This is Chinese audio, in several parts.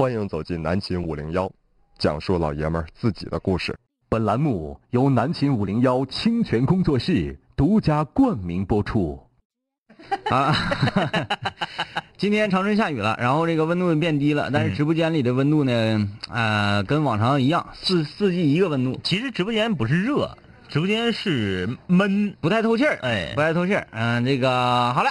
欢迎走进南秦五零幺，讲述老爷们儿自己的故事。本栏目由南秦五零幺清泉工作室独家冠名播出。啊，今天长春下雨了，然后这个温度变低了，但是直播间里的温度呢，呃，跟往常一样，四四季一个温度，其实直播间不是热，直播间是闷，不太透气儿，哎不太透气儿。嗯、这个好了，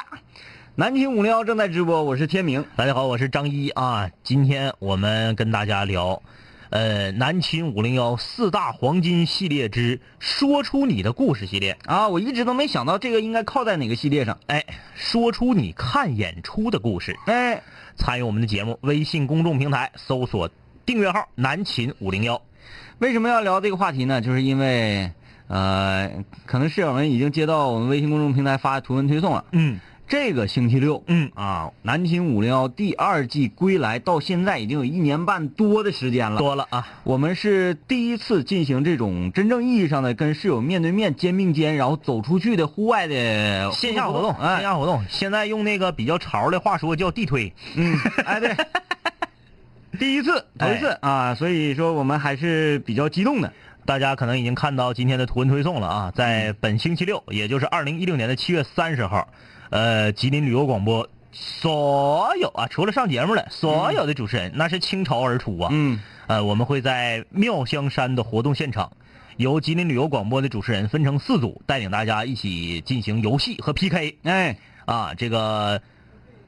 南秦五零幺正在直播，我是天明。大家好，我是张一啊。今天我们跟大家聊，呃，南秦五零幺四大黄金系列之说出你的故事系列。啊，我一直都没想到这个应该靠在哪个系列上。哎，说出你看演出的故事。哎，参与我们的节目，微信公众平台搜索订阅号“南秦五零幺为什么要聊这个话题呢？就是因为呃，可能室友们已经接到我们微信公众平台发图文推送了。”。嗯这个星期六，嗯啊，南秦五零幺第二季归来到现在已经有一年半多的时间了。多了啊。我们是第一次进行这种真正意义上的跟室友面对面、肩并肩，然后走出去的户外的线下活动，线哎，下活动，现在用那个比较潮的话说叫地推。嗯，哎，对，第一次，头一次、啊，所以说我们还是比较激动的。大家可能已经看到今天的图文推送了啊，在本星期六，也就是二零一六年的七月三十号，呃，吉林旅游广播所有啊，除了上节目了所有的主持人，那是倾巢而出啊。嗯，呃，我们会在妙香山的活动现场，由吉林旅游广播的主持人分成四组，带领大家一起进行游戏和 PK。哎，啊，这个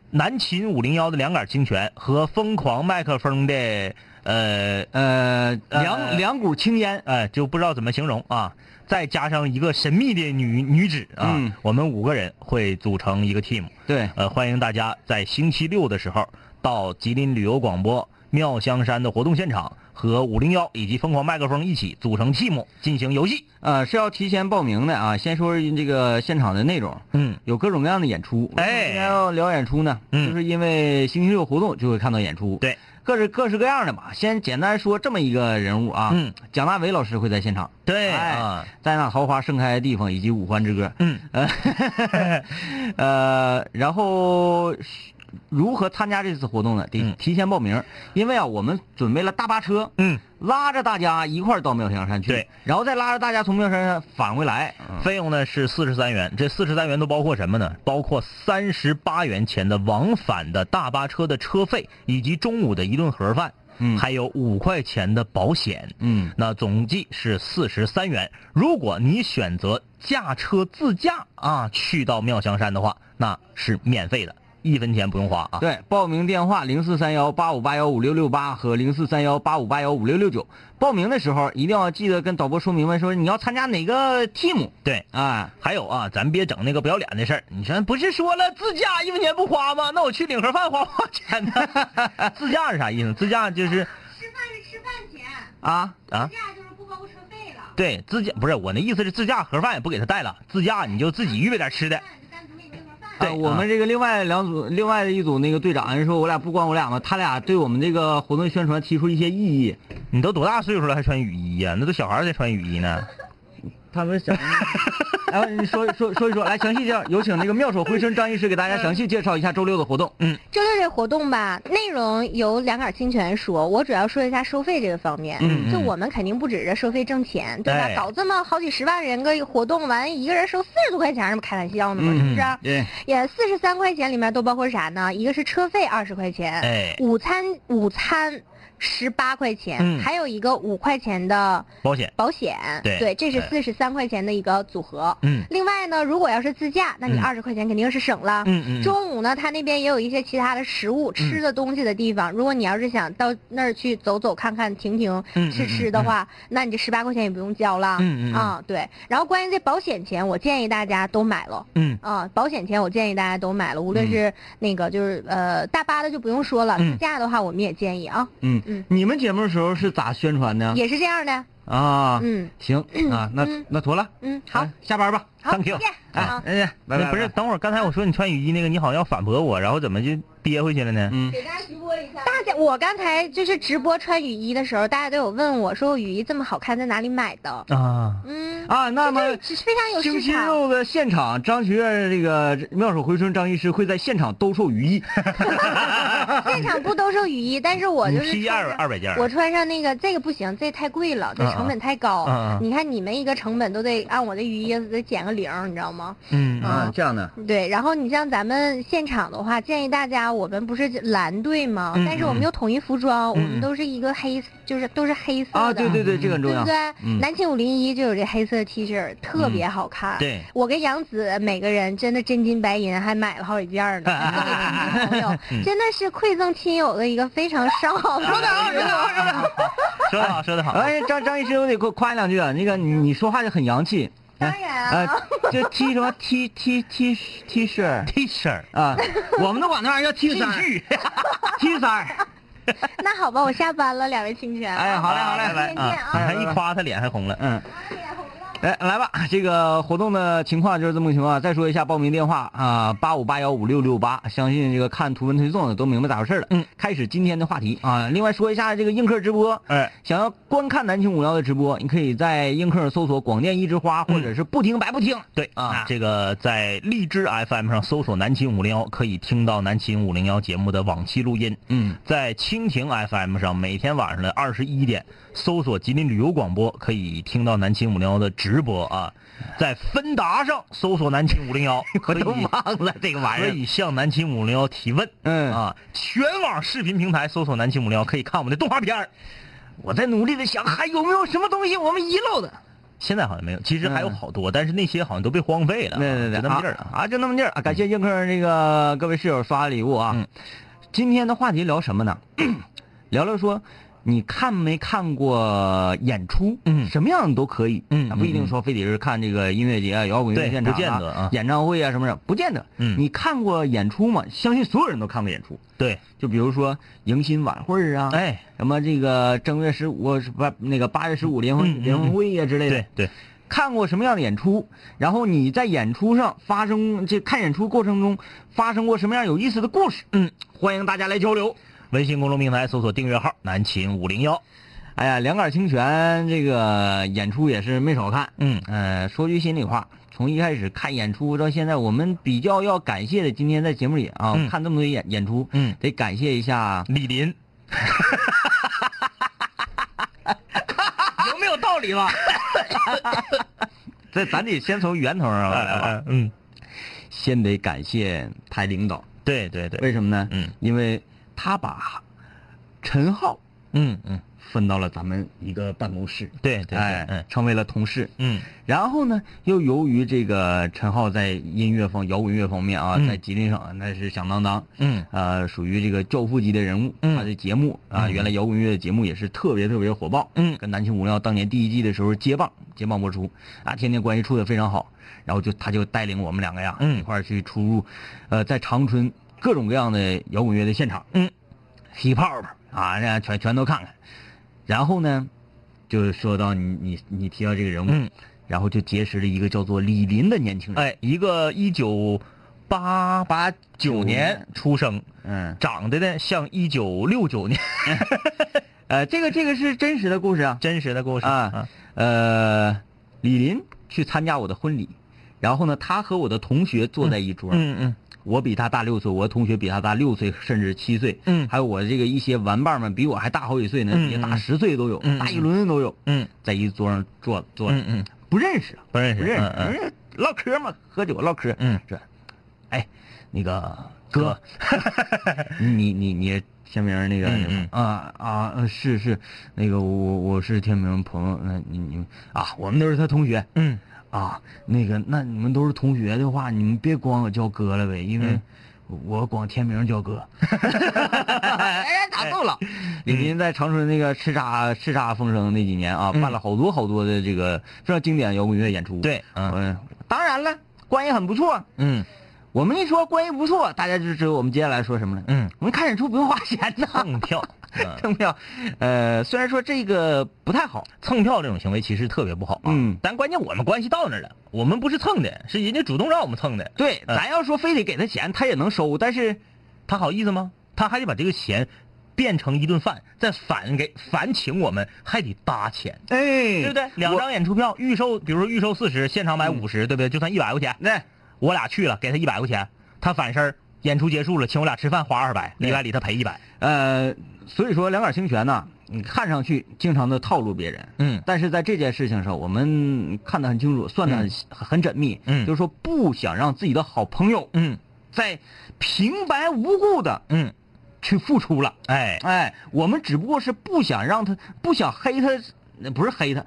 南秦五零幺的两杆清泉和疯狂麦克风的呃呃，呃两两股青烟，哎，就不知道怎么形容啊。再加上一个神秘的女女子啊，嗯我们五个人会组成一个 team。对，呃，欢迎大家在星期六的时候到吉林旅游广播妙香山的活动现场，和五零幺以及疯狂麦克风一起组成 team 进行游戏。呃，是要提前报名的啊。先说这个现场的内容，嗯，有各种各样的演出。哎今天要聊演出呢？嗯就是因为星期六活动就会看到演出。对，各式各式各样的吧。先简单说这么一个人物啊，嗯，蒋大为老师会在现场。对在那桃花盛开的地方以及五环之歌。嗯，呃，呃，然后如何参加这次活动呢？得嗯。提前报名，因为啊，我们准备了大巴车，嗯，拉着大家一块儿到妙香山去，对，然后再拉着大家从妙香山返回来。嗯。费用呢是四十三元，这四十三元都包括什么呢？包括三十八元钱的往返的大巴车的车费，以及中午的一顿盒饭，嗯。还有五块钱的保险，嗯。那总计是四十三元。如果你选择驾车自驾啊去到妙香山的话，那是免费的，一分钱不用花啊。对，报名电话零四三幺八五八幺五六六八和零四三幺八五八幺五六六九。报名的时候一定要记得跟导播说明白，说你要参加哪个 team 对。啊。还有啊，咱别整那个不要脸的事儿。你说不是说了自驾一分钱不花吗？那我去领盒饭花不花钱呢？自驾是啥意思？自驾就是吃饭是吃饭钱，啊，啊，自驾就是不包括车费了。对，自驾不是我那意思是自驾盒饭也不给他带了，自驾你就自己预备点吃的。我们这个另外两组，另外的一组那个队长人说，我俩不光我俩嘛，他俩对我们这个活动宣传提出一些异议。你都多大岁数了还穿雨衣呀、那都小孩才穿雨衣呢。他们想，哎，你说说说一说，来详细介绍，有请那个妙手回春张医师给大家详细介绍一下周六的活动。嗯，周六这活动吧，内容由两杆清泉说，我主要说一下收费这个方面。嗯嗯就我们肯定不指着收费挣钱，对吧？哎搞这么好几十万人个活动，完一个人收四十多块钱，这不开玩笑呢吗？嗯是不是啊？对，也四十三块钱里面都包括啥呢？一个是车费二十块钱，哎，午餐午餐十八块钱，嗯还有一个五块钱的保险。保险，对这是哎四十三块钱的一个组合。嗯另外呢，如果要是自驾，那你嗯二十块钱肯定是省了。嗯嗯。中午呢，他那边也有一些其他的食物、吃的东西的地方。如果你要是想到那儿去走走看看、停停、嗯吃吃的话，那你这十八块钱也不用交了。嗯嗯嗯啊，对。然后关于这保险钱，我建议大家都买了。嗯啊，保险钱我建议大家都买了，无论是那个就是呃大巴的就不用说了，嗯自驾的话我们也建议啊，嗯嗯你们节目的时候是咋宣传的？也是这样的。啊，嗯行啊，那嗯那妥了，嗯，好啊，下班吧。好，thank you 再见哎，哎，拜拜。不是，等会儿刚才我说你穿雨衣那个，你好像要反驳我，然后怎么就憋回去了呢？嗯，给大家直播一下。大家，我刚才就是直播穿雨衣的时候，大家都有问我说，我雨衣这么好看，在哪里买的？啊，嗯，啊，那么是非常有星期市场。六的现场，张学院这个妙手回春张医师会在现场兜售雨衣。现场不兜售雨衣，但是我就是批二二百件，我穿上那个这个不行，这太贵了，这成本太高。你看你们一个成本都得按我的雨衣得减个零，你知道吗？嗯啊这样的，对，然后你像咱们现场的话，建议大家，我们不是蓝队吗？嗯但是我们有统一服装，我嗯们都是一个黑，就是都是黑色的。啊，对对对，这个很重要对不。对？嗯南秦五零一就有这黑色 T 恤，特别好看。对，我跟杨紫每个人真的真金白银，还买了好几件呢，送给亲戚朋友，真的是馈赠亲友的一个非常上好的礼物。说得好，说得好。哎，张张医师，我得给我夸你两句啊。那个你你说话就很洋气。当然呃啊，，这 T 什么 T T T T 恤 T 恤啊，我们都管那玩意儿叫 T 恤。T 恤，T 衫儿。那好吧，我下班了，两位清泉。哎好嘞好嘞明天见啊，你啊。看一夸他脸还红了。嗯。来来吧，这个活动的情况就是这么个情况。再说一下报名电话啊，八五八幺五六六八。相信这个看图文推送的都明白咋回事了。嗯，开始今天的话题啊。另外说一下这个映客直播，哎，想要观看南青五幺的直播，你可以在映客搜索“广电一枝花”或者是“不听白不听”对啊这个在荔枝 FM 上搜索“南秦五零幺”，可以听到南秦五零幺节目的往期录音。嗯，在蜻蜓 FM 上，每天晚上的二十一点，搜索吉林旅游广播，可以听到南秦五零幺的直播啊。在芬达上搜索南秦五零幺，我可以都忘了这个玩意儿。可以向南秦五零幺提问。嗯啊，全网视频平台搜索南秦五零幺，可以看我们的动画片儿我在努力的想，还有没有什么东西我们遗漏的？现在好像没有，其实还有嗯好多，但是那些好像都被荒废了啊。对对对，就那么地儿啊啊，就那么地儿啊！感谢映客这个各位室友刷礼物啊。嗯今天的话题聊什么呢？聊聊说，你看没看过演出？嗯什么样的都可以。嗯啊不一定说非得是看这个音乐节啊、摇滚乐对现场不见得啊演唱会啊什么的，不见得。嗯你看过演出吗？相信所有人都看过演出。对，就比如说迎新晚会啊，哎，什么这个正月十五是不那个八月十五联嗯欢嗯联欢会啊之类的。对对，看过什么样的演出，然后你在演出上发生这看演出过程中发生过什么样有意思的故事？嗯，欢迎大家来交流。微信公众平台搜索订阅号“南秦五零幺哎呀，两杆清泉这个演出也是没少看。”。嗯，呃，说句心里话，从一开始看演出到现在，我们比较要感谢的，今天在节目里啊，嗯看这么多演演出，嗯得感谢一下。李林，有没有道理吧？这咱得先从源头上来吧，嗯，先得感谢台领导，对对对，为什么呢？嗯，因为他把陈浩嗯嗯，分到了咱们一个办公室，对对对，哎嗯，成为了同事。嗯然后呢，又由于这个陈浩在音乐方、摇滚乐方面啊，嗯在吉林省那是响当当，嗯呃，属于这个教父级的人物。嗯他的节目啊，嗯原来摇滚乐的节目也是特别特别火爆。嗯跟南青五零幺当年第一季的时候接棒接棒播出啊，天天关系处的非常好。然后就他就带领我们两个呀，嗯一块儿去出入，呃，在长春各种各样的摇滚乐的现场，嗯，吸泡泡啊，这样全全都看看。然后呢，就说到你你你提到这个人物，嗯，然后就结识了一个叫做李林的年轻人。哎，一个一九八八九年出生，嗯，长得呢像一九六九年，呃，这个这个是真实的故事啊。真实的故事啊，呃，李林去参加我的婚礼，然后呢，他和我的同学坐在一桌，嗯嗯我比他大六岁，我同学比他大六岁甚至七岁，嗯。还有我这个一些玩伴们比我还大好几岁呢，嗯也大十岁都有，嗯嗯大一轮都有，嗯。在一桌上坐坐着，嗯嗯，不认识，不认识，不认识，嗯嗯。唠嗑嘛，喝酒唠嗑，嗯。这，哎，那个哥，你你你天明那个嗯嗯。啊啊呃是是那个我我我是天明朋友，那你你啊我们都是他同学。嗯啊，那个那你们都是同学的话，你们别光我叫哥了呗，因为嗯我光天明叫哥，哎打够了。李斌在长春那个叱咤叱咤风声那几年啊，嗯办了好多好多的这个非常经典摇滚乐演出。对，嗯嗯，当然了，关系很不错。嗯我们一说关系不错，大家就知道我们接下来说什么了。嗯，我们看演出不用花钱呐。蹭票，蹭票，呃，虽然说这个不太好，蹭票这种行为其实特别不好啊。嗯但关键我们关系到那儿了，我们不是蹭的，是人家主动让我们蹭的。对，嗯咱要说非得给他钱，他也能收，但是他好意思吗？他还得把这个钱变成一顿饭，再返给返请我们，还得搭钱，哎，对不对？两张演出票预售，比如说预售四十，现场买五十、对不对？就算一百块钱。那我俩去了，给他一百块钱，他反身儿演出结束了，请我俩吃饭花二百，里外里他赔一百。呃，所以说两杆清泉呢，你看上去经常的套路别人，嗯但是在这件事情上，我们看得很清楚，算得很、很缜密，嗯就是说不想让自己的好朋友嗯在平白无故的嗯，去付出了。哎，哎，我们只不过是不想让他，不想黑他，呃不是黑他，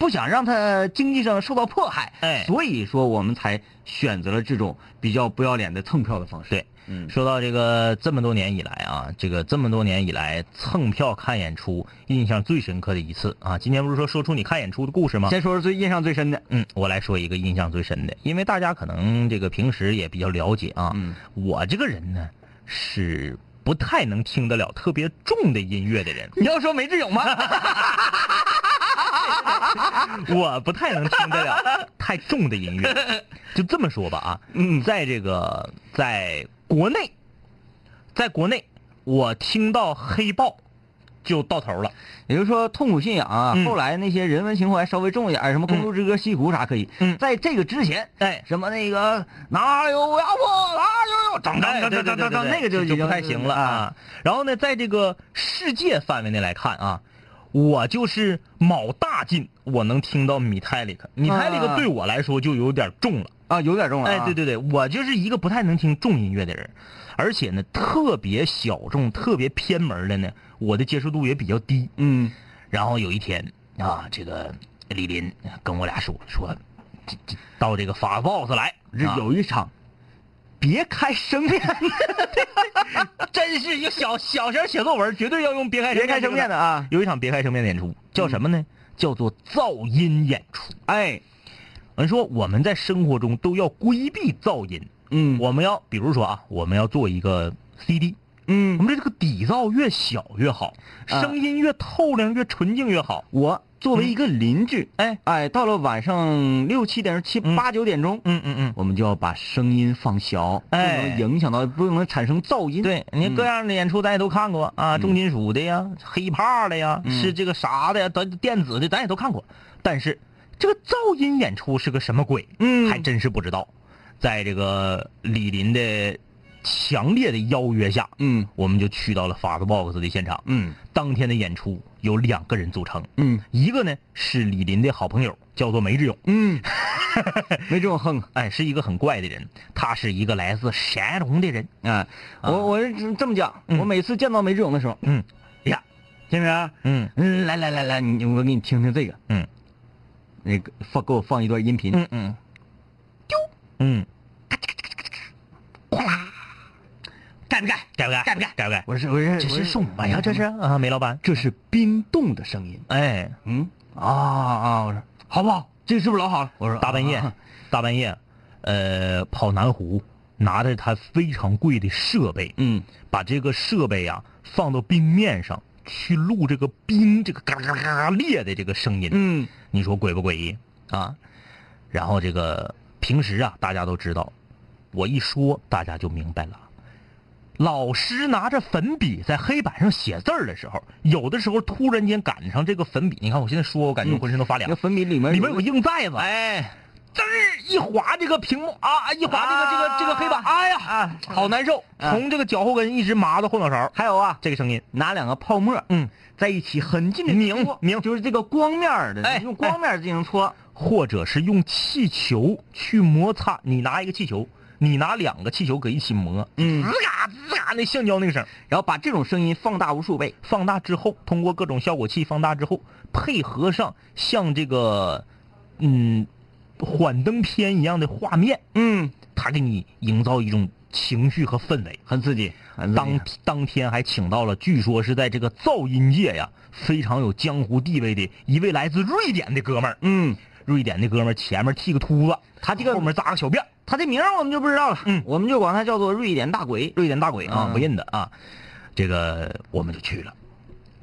不想让他经济上受到迫害。哎所以说我们才选择了这种比较不要脸的蹭票的方式。对，嗯说到这个这么多年以来啊，这个这么多年以来蹭票看演出，印象最深刻的一次啊，今天不是说说出你看演出的故事吗？先说说最印象最深的，嗯，我来说一个印象最深的，因为大家可能这个平时也比较了解啊。嗯，我这个人呢是不太能听得了特别重的音乐的人，你要说梅志勇吗？我不太能听得了太重的音乐。就这么说吧啊，嗯在这个在国内，在国内，我听到黑豹就到头了。也就是说，痛苦信仰啊，嗯后来那些人文情怀稍微重一点，什么《公路之歌》《西湖》啥可以。嗯在这个之前，哎什么那个哪有压迫哪有有等等等等等等，那个就就不太行了啊。然后呢，在这个世界范围内来看啊，我就是卯大劲，我能听到米泰利克。米泰利克对我来说就有点重了。啊，有点重了啊。哎，对对对，我就是一个不太能听重音乐的人，而且呢，特别小众、特别偏门的呢，我的接受度也比较低。嗯然后有一天啊，这个李林跟我俩说说，到这个法 boss 来，这啊有一场，别开生面，真是一个小小学写作文，绝对要用别开别开生面的。啊。有一场别开生面的演出，叫什么呢？叫做噪音演出。哎，我们说我们在生活中都要规避噪音，嗯我们要比如说啊，我们要做一个 CD，嗯我嗯，们这个底噪越小越好，啊声音越透亮越纯净越好。我作为一个邻居，哎，哎，到了晚上六七点、七嗯八九点钟，嗯嗯嗯，我们就要把声音放小，哎不能影响到，不能产生噪音。对，你嗯各样的演出咱也都看过啊，重金属的呀，黑怕的呀，嗯是这个啥的呀，咱电子的咱也都看过。但是这个噪音演出是个什么鬼？嗯还真是不知道。在这个李林的强烈的邀约下，嗯我们就去到了法子 box 的现场。嗯当天的演出有两个人组成，嗯。一个呢是李林的好朋友，叫做梅志勇。嗯，梅志勇哼哎，是一个很怪的人，他是一个来自山东的人。啊！我我是这么讲，嗯。我每次见到梅志勇的时候，嗯，哎呀，金明，嗯嗯，来来来来，你我给你听听这个，嗯。那个放给我放一段音频，嗯嗯，丢，嗯，盖不干？干不干？干不干？干不干？我是我是这是什么哎呀？这是啊，梅老板。这是冰冻的声音。哎，嗯啊啊！我说好不好？这个是不是老好了？我说大半夜啊，大半夜，呃，跑南湖，拿着他非常贵的设备，嗯把这个设备啊放到冰面上去录这个冰这个嘎嘎嘎嘎裂的这个声音，嗯你说诡不诡异啊？然后这个平时啊，大家都知道，我一说大家就明白了。老师拿着粉笔在黑板上写字儿的时候，有的时候突然间赶上这个粉笔，你看我现在说，我感觉我浑身都发凉那。粉笔里面里面有个硬袋子，哎。滋儿一划这个屏幕啊，一划这个、这个这个黑板，哎呀，啊好难受，啊。从这个脚后跟一直麻到后脑勺，还有啊，这个声音，拿两个泡沫嗯，在一起很近的拧搓拧就是这个光面儿的，哎用光面进行搓。或者是用气球去摩擦，你拿一个气球，你拿两个气球搁一起磨，嗯吱嘎滋嘎那橡胶那个声，然后把这种声音放大无数倍。放大之后，通过各种效果器放大之后，配合上像这个嗯幻灯片一样的画面，嗯，他给你营造一种情绪和氛围。很刺激，当当天还请到了，据说是在这个噪音界呀非常有江湖地位的一位来自瑞典的哥们儿。嗯，瑞典的哥们儿前面剃个秃子，他这个后面扎个小辫儿，他的名我们就不知道了，嗯我们就管他叫做瑞典大鬼。瑞典大鬼啊，嗯不认得啊。这个我们就去了，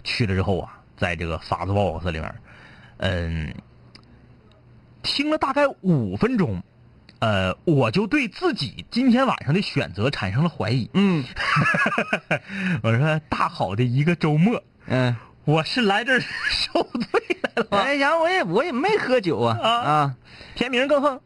去了之后啊，在这个法子 box 里面，嗯，听了大概五分钟，呃，我就对自己今天晚上的选择产生了怀疑。嗯 我说大好的一个周末，嗯，我是来这儿 受罪来了吗？哎呀，我也我也没喝酒啊啊啊，天明更横，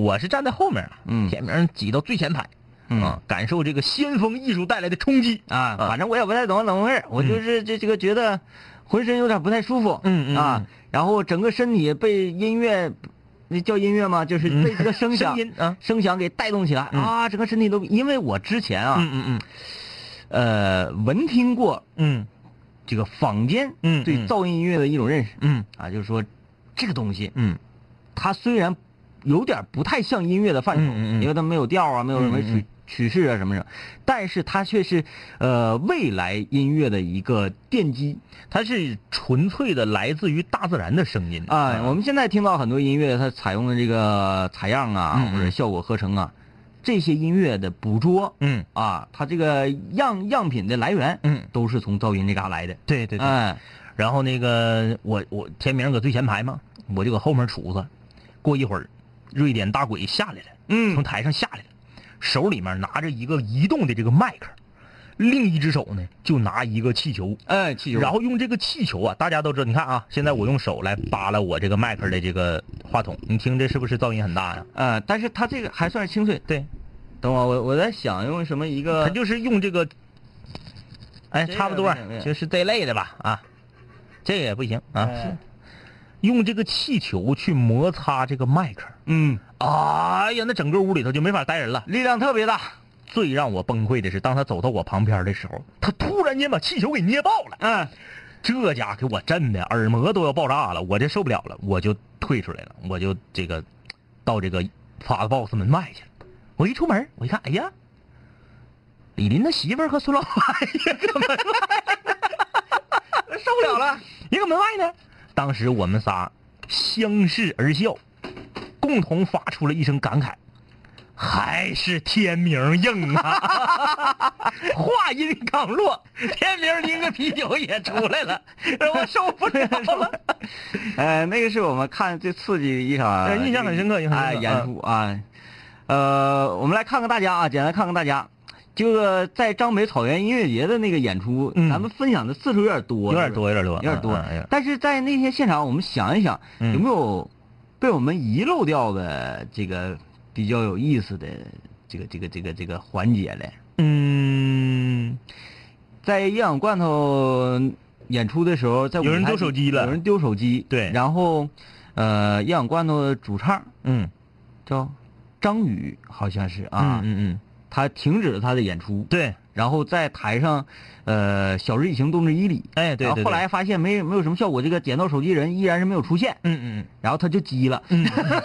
我是站在后面，嗯。天明挤到最前排，嗯。啊，感受这个先锋艺术带来的冲击。啊，反正我也不太懂怎么回事，我就是这这个觉得浑身有点不太舒服，嗯嗯啊嗯，然后整个身体被音乐，那叫音乐吗？就是被这个声响声音啊。声响给带动起来。嗯。啊，整个身体都因为我之前啊，嗯嗯嗯。呃，闻听过嗯。这个坊间对嗯。对噪音音乐的一种认识。嗯。啊，就是说这个东西嗯。它虽然有点不太像音乐的范畴，嗯嗯嗯因为它没有调啊，没有什么曲曲式啊什么什么，但是它却是呃未来音乐的一个奠基。它是纯粹的来自于大自然的声音啊，我们现在听到很多音乐，它采用的这个采样啊，或者效果合成啊，这些音乐的捕捉嗯啊，它这个样样品的来源，嗯，都是从噪音这嘎来的。对对对。哎，然后那个我我天明搁最前排嘛，我就搁后面杵着。过一会儿，瑞典大鬼下来了，嗯从台上下来了，手里面拿着一个移动的这个麦克，另一只手呢就拿一个气球，哎，气球，然后用这个气球啊，大家都知道，你看啊，现在我用手来扒拉我这个麦克的这个话筒，你听这是不是噪音很大呀？呃，但是它这个还算是清脆。对，等会儿我我在想用什么一个，他就是用这个，哎，差不多就是这类的吧啊，这个也不行啊，哎用这个气球去摩擦这个麦克，嗯，哎呀，那整个屋里头就没法待人了。力量特别大。最让我崩溃的是，当他走到我旁边的时候，他突然间把气球给捏爆了。嗯，这家给我震的耳膜都要爆炸了，我这受不了了，我就退出来了，我就这个到这个法子 box 门外去了。我一出门，我一看，哎呀，李林的媳妇儿和孙老板一个门外，受不了了，一个门外呢。当时我们仨相视而笑，共同发出了一声感慨。还是天明硬啊！话音刚落，天明拎个啤酒也出来了，让我受不了了。呃，那个是我们看最刺激的一场，呃印象很深刻印象很哎，深刻演出啊。呃，我们来看看大家啊，简单看看大家。这个在张北草原音乐节的那个演出，嗯。咱们分享的次数有点多，有点多，有点多，有点多。但是在那天现场，我们想一想，嗯。有没有被我们遗漏掉的这个比较有意思的这个这个这个这个环节嘞？嗯，在营养罐头演出的时候，在有人丢手机了。有人丢手机，对。然后，呃，营养罐头的主唱嗯。叫张宇，好像是啊，嗯嗯，他停止了他的演出，对，然后在台上，呃，小日以情动之以理，哎对对，然后后来发现没没有什么效果，这个捡到手机人依然是没有出现，嗯嗯然后他就急了。嗯，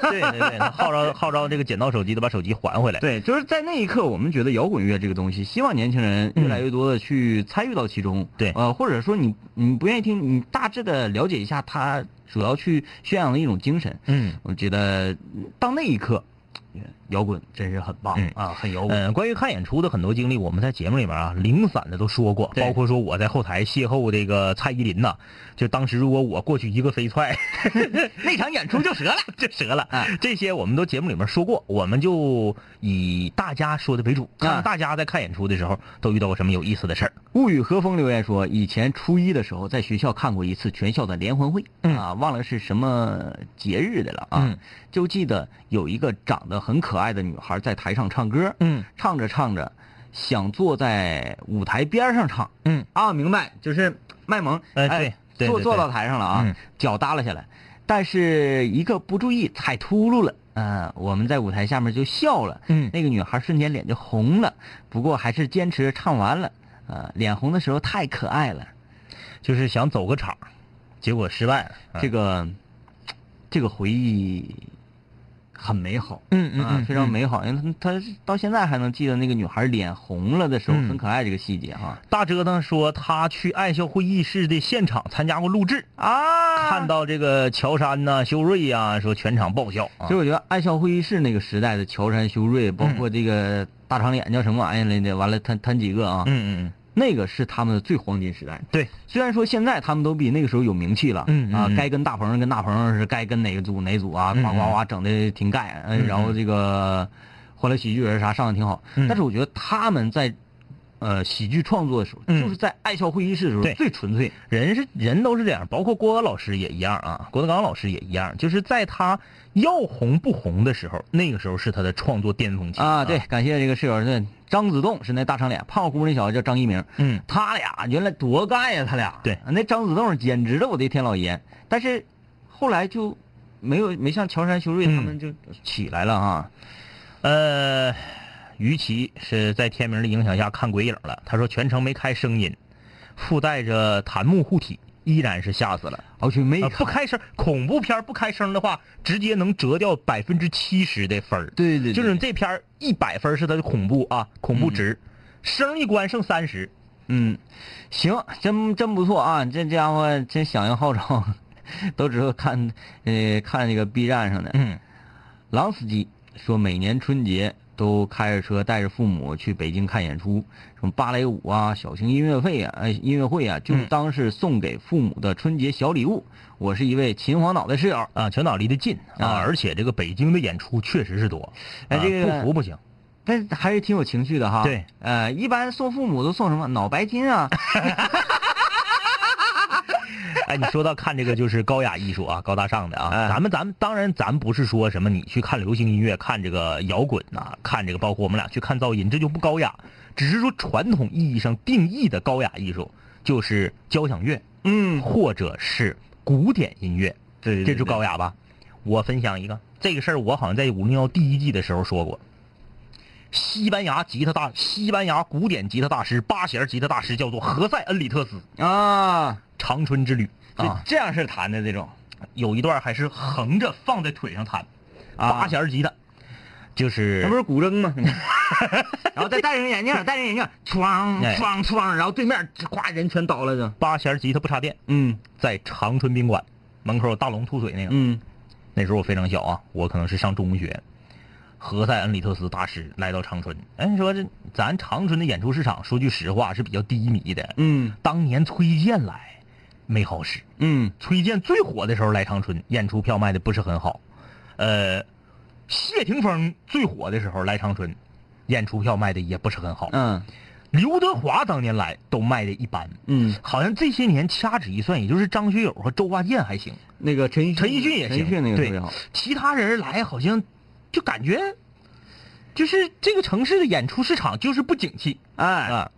对对对，他号召号召这个捡到手机的把手机还回来。对，就是在那一刻，我们觉得摇滚乐这个东西，希望年轻人越来越多的去参与到其中。对。呃，或者说你你不愿意听，你大致的了解一下他主要去宣扬的一种精神。嗯。我觉得嗯到那一刻，摇滚真是很棒、嗯啊，很摇滚。嗯，关于看演出的很多经历，我们在节目里面啊零散的都说过，包括说我在后台邂逅这个蔡依林呐，就当时如果我过去一个飞踹，那场演出就折了。就折了。啊这些我们都节目里面说过，我们就以大家说的为主，看看大家在看演出的时候都遇到过什么有意思的事儿。物语和风留言说，以前初一的时候在学校看过一次全校的联欢会，嗯啊，忘了是什么节日的了啊，嗯就记得有一个长得很可爱的女孩在台上唱歌，嗯。唱着唱着，想坐在舞台边上唱，嗯。啊，明白，就是卖萌，哎对坐坐到台上了啊，嗯。脚耷拉下来，但是一个不注意踩秃噜了，嗯、我们在舞台下面就笑了，嗯。那个女孩瞬间脸就红了，不过还是坚持唱完了，啊、脸红的时候太可爱了，就是想走个场，结果失败了。这个这个回忆很美好。啊，嗯嗯嗯，非常美好，因为他他到现在还能记得那个女孩脸红了的时候嗯。很可爱这个细节哈。大折腾说他去爱笑会议室的现场参加过录制，啊看到这个乔杉呐、修睿呀、说全场爆笑啊其实。我觉得爱笑会议室那个时代的乔杉、修睿，包括这个大长脸叫什么玩意儿来的，完了他他几个啊，嗯嗯那个是他们的最黄金时代。对，虽然说现在他们都比那个时候有名气了，啊嗯嗯嗯，该跟大鹏跟大鹏是该跟哪个组哪组啊，嗯呱呱呱整的挺盖，然后这个欢乐喜剧人啥上的挺好，嗯。但是我觉得他们在呃喜剧创作的时候，嗯就是在爱笑会议室的时候最纯粹。人是人都是这样，包括郭老师也一样啊，郭德纲老师也一样，就是在他要红不红的时候，那个时候是他的创作巅峰期啊，对，，感谢这个室友，这张子栋是那大长脸，胖乎乎那小子叫张一鸣，嗯，他俩原来多干呀、他俩。对那张子栋简直了，我的天老爷！但是后来就没有没像乔杉、修睿他们就起来了啊。呃，于琦是在天明的影响下看鬼影了，他说全程没开声音，附带着檀木护体，依然是吓死了。我去没不开声，恐怖片不开声的话，直接能折掉百分之七十的分儿对对对就是你这片一百分是它的恐怖啊，恐怖值，声一关剩三十。嗯，行，真真不错啊！这家伙真响应号召，都知道看呃看那个 B 站上的。嗯，狼司机说，每年春节都开着车带着父母去北京看演出，什么芭蕾舞啊、小型音乐会啊、呃音乐会啊，就嗯当是送给父母的春节小礼物。我是一位秦皇岛的室友，啊，全岛离得近啊，啊而且这个北京的演出确实是多，啊哎这个不服不行。但是还是挺有情绪的哈。对，呃，一般送父母都送什么脑白金啊？哎，你说到看这个就是高雅艺术啊，高大上的啊，哎咱们咱们当然咱不是说什么你去看流行音乐、看这个摇滚呐、看这个包括我们俩去看噪音，这就不高雅，只是说传统意义上定义的高雅艺术就是交响乐嗯，或者是古典音乐，对对这就高雅吧。我分享一个这个事儿，我好像在五零幺第一季的时候说过。西班牙吉他大，西班牙古典吉他大师，八弦吉他大师叫做何塞恩里特斯，啊，《长春之旅》这啊，这样式弹的这种有一段还是横着放在腿上弹，啊八弦吉他，就是那不是古筝吗？然后再戴上眼镜，戴上眼镜，唰哎唰唰，然后对面咵人全倒了就。八弦吉他不插电，嗯在长春宾馆门口有大龙吐水那个。嗯那时候我非常小啊，我可能是上中学。何塞恩里特斯大师来到长春，哎，说这咱长春的演出市场，说句实话是比较低迷的。嗯当年崔健来没好使，嗯崔健最火的时候来长春，演出票卖的不是很好。呃，谢霆锋最火的时候来长春，演出票卖的也不是很好。嗯刘德华当年来都卖的一般，嗯，好像这些年掐指一算，也就是张学友和周华健还行，那个陈奕陈奕迅也行，陈奕迅那个特别对好。，其他人来好像就感觉，就是这个城市的演出市场就是不景气哎，啊。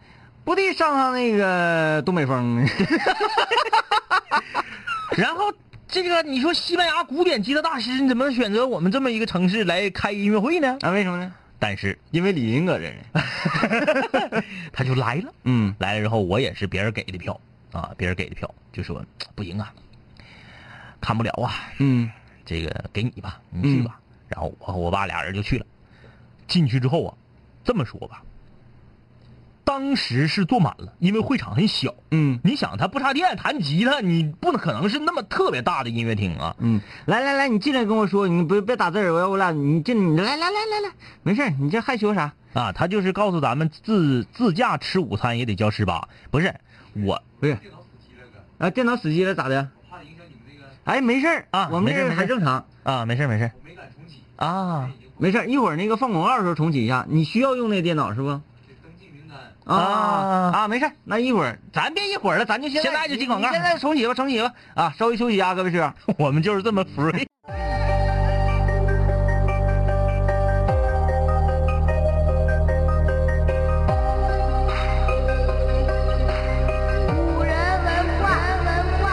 不得上上那个东北风。然后这个你说西班牙古典吉他大师，你怎么能选择我们这么一个城市来开音乐会呢？啊，为什么呢？但是因为李云搁这儿。他就来了，嗯来了之后我也是别人给的票啊，别人给的票就说不行啊，看不了啊，嗯这个给你吧，你去吧。然后我和我爸俩人就去了。进去之后啊，这么说吧，当时是坐满了，因为会场很小。嗯你想，他不插电弹吉他，你不可能是那么特别大的音乐厅啊。嗯，来来来，你进来跟我说，你别别打字儿，我要我俩你进，你来来来来来，没事儿你这害羞啥？啊，他就是告诉咱们自自驾吃午餐也得交十八，不是我不是，啊，电脑死机了咋的？怕影响你们那个？哎，没事儿啊我们这个没事没事还正常，啊，没事没事。我没敢重启啊没事儿一会儿那个放广告的时候重启一下。你需要用那个电脑是不？啊啊啊，没事儿那一会儿咱别一会儿了，咱就现在现在就进广告你现在重启吧，重启吧啊，稍微休息一下，各位室友。我们就是这么 free。古人文化，文化。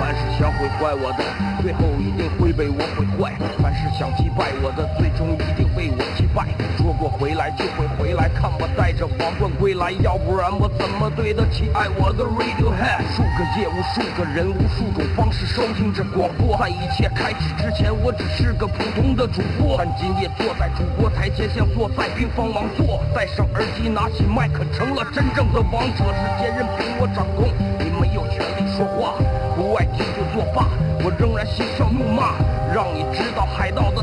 凡是想毁坏我的，最后一定会被我毁坏；凡是想击败我的，最终一定被我击败。我回来就会回来，看我带着皇冠归来，要不然我怎么对得起爱我的 Radiohead？数个夜，无数个人，无数种方式收听着广播。在一切开始之前，我只是个普通的主播，但今夜坐在主播台前，像坐在冰封王座。戴上耳机，拿起麦克，成了真正的王者，世界任凭我掌控，你没有权利说话。不爱听就作罢，我仍然嬉笑怒骂，让你知道海盗的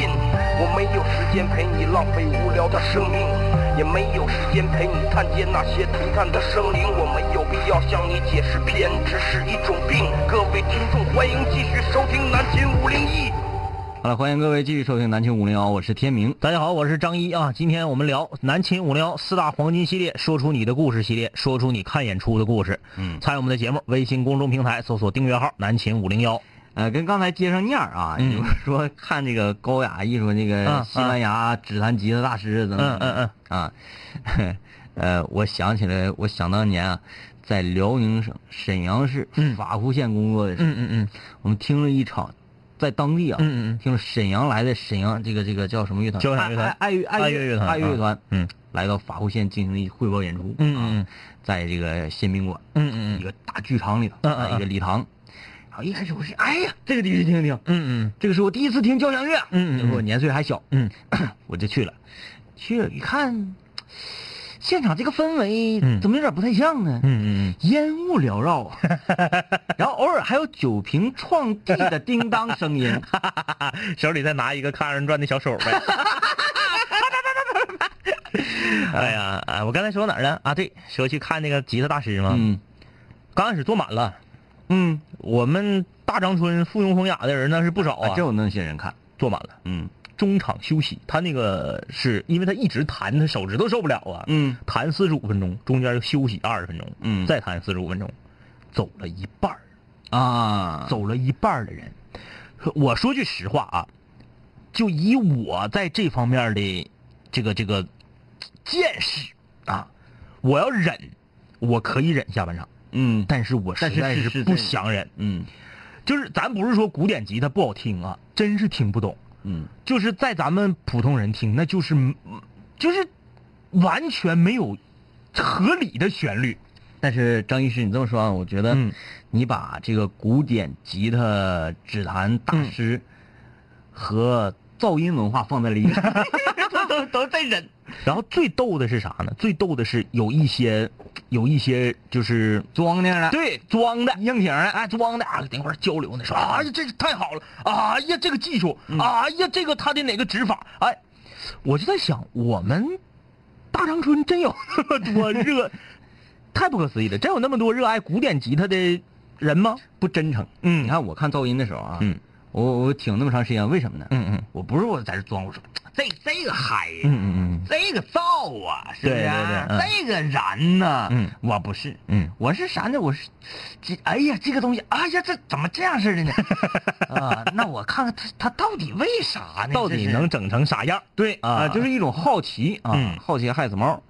我没有时间陪你浪费无聊的生命，也没有时间陪你探见那些涂炭的生灵。我没有必要向你解释偏执是一种病。各位听众，欢迎继续收听南秦五零一。好了，欢迎各位继续收听南秦五零幺，我是天明。大家好，我是张一啊。今天我们聊南秦五零幺四大黄金系列，说出你的故事系列，说出你看演出的故事。嗯参与我们的节目，微信公众平台搜索订阅号“南秦五零幺呃，跟刚才接上念儿啊，嗯。有人说看这个高雅艺术那个嗯西班牙指弹吉他大师怎”。么嗯嗯嗯，啊，呃，我想起来，我想当年啊，在辽宁省沈阳市嗯。法库县工作的时候，嗯嗯嗯。我们听了一场，在当地啊，嗯嗯嗯。听了沈阳来的沈阳这个这个叫什么乐团？交响乐团。爱爱乐爱乐乐团爱乐乐团，嗯。来到法库县进行一汇报演出，嗯嗯啊，在这个宪兵馆，嗯嗯一个大剧场里头，一个礼堂，一开始我是哎呀，这个得去听听，嗯嗯这个是我第一次听交响乐，嗯嗯我年岁还小，嗯 我就去了，去了一看，现场这个氛围嗯怎么有点不太像呢？嗯嗯烟雾缭绕啊，然后偶尔还有酒瓶撞地的叮当声音，嗯，手里再拿一个看二人转的小手呗。哎呀，哎，我刚才说哪儿了啊？对，说去看那个吉他大师嘛。嗯刚开始坐满了，嗯，我们大长春附庸风雅的人那是不少啊，真有那些人看，坐满了。嗯。中场休息，他那个是因为他一直弹，他手指头受不了啊。嗯。弹四十五分钟，中间休息二十分钟，嗯。再弹四十五分钟，走了一半儿。啊，走了一半儿的人。我说句实话啊，就以我在这方面的这个这个见识啊，我要忍，我可以忍下半场，嗯但是我实在是不想忍。嗯就是咱不是说古典吉他不好听啊，真是听不懂。嗯就是在咱们普通人听，那就是嗯就是完全没有合理的旋律。但是张医师，你这么说啊，我觉得嗯你把这个古典吉他指弹大师和噪音文化放在了一起，都都都在忍。然后最逗的是啥呢？最逗的是有一些有一些就是装的，对装的硬挺的，哎装的啊，等会儿交流呢，说哎呀这个太好了，哎呀这个技术，哎呀这个他的哪个指法，哎，我就在想我们大长春真有那么多热，太不可思议了，真有那么多热爱古典吉他的人吗？不真诚。嗯你看我看噪音的时候啊，嗯我我挺那么长时间，为什么呢？嗯嗯我不是我在这装，我说这这个嗨呀，嗯嗯嗯这个燥啊，是不是？对对对嗯这个燃呐，嗯我不是，嗯我是啥呢？我是，这哎呀，这个东西，哎呀，这怎么这样式的呢？啊，那我看看它它到底为啥呢？到底能整成啥样？对啊就是一种好奇啊，嗯好奇害死猫。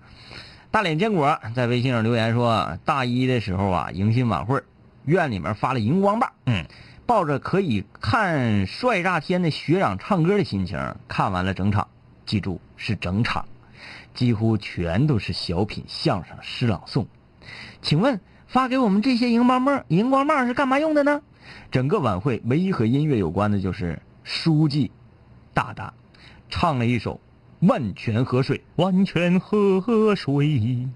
大脸坚果在微信上留言说，大一的时候啊，迎新晚会，院里面发了荧光棒，嗯，抱着可以看帅炸天的学长唱歌的心情，看完了整场，记住是整场，几乎全都是小品、相声、诗朗诵。请问发给我们这些荧光棒，荧光棒是干嘛用的呢？整个晚会唯一和音乐有关的就是书记大大唱了一首《万泉河水》，万泉河水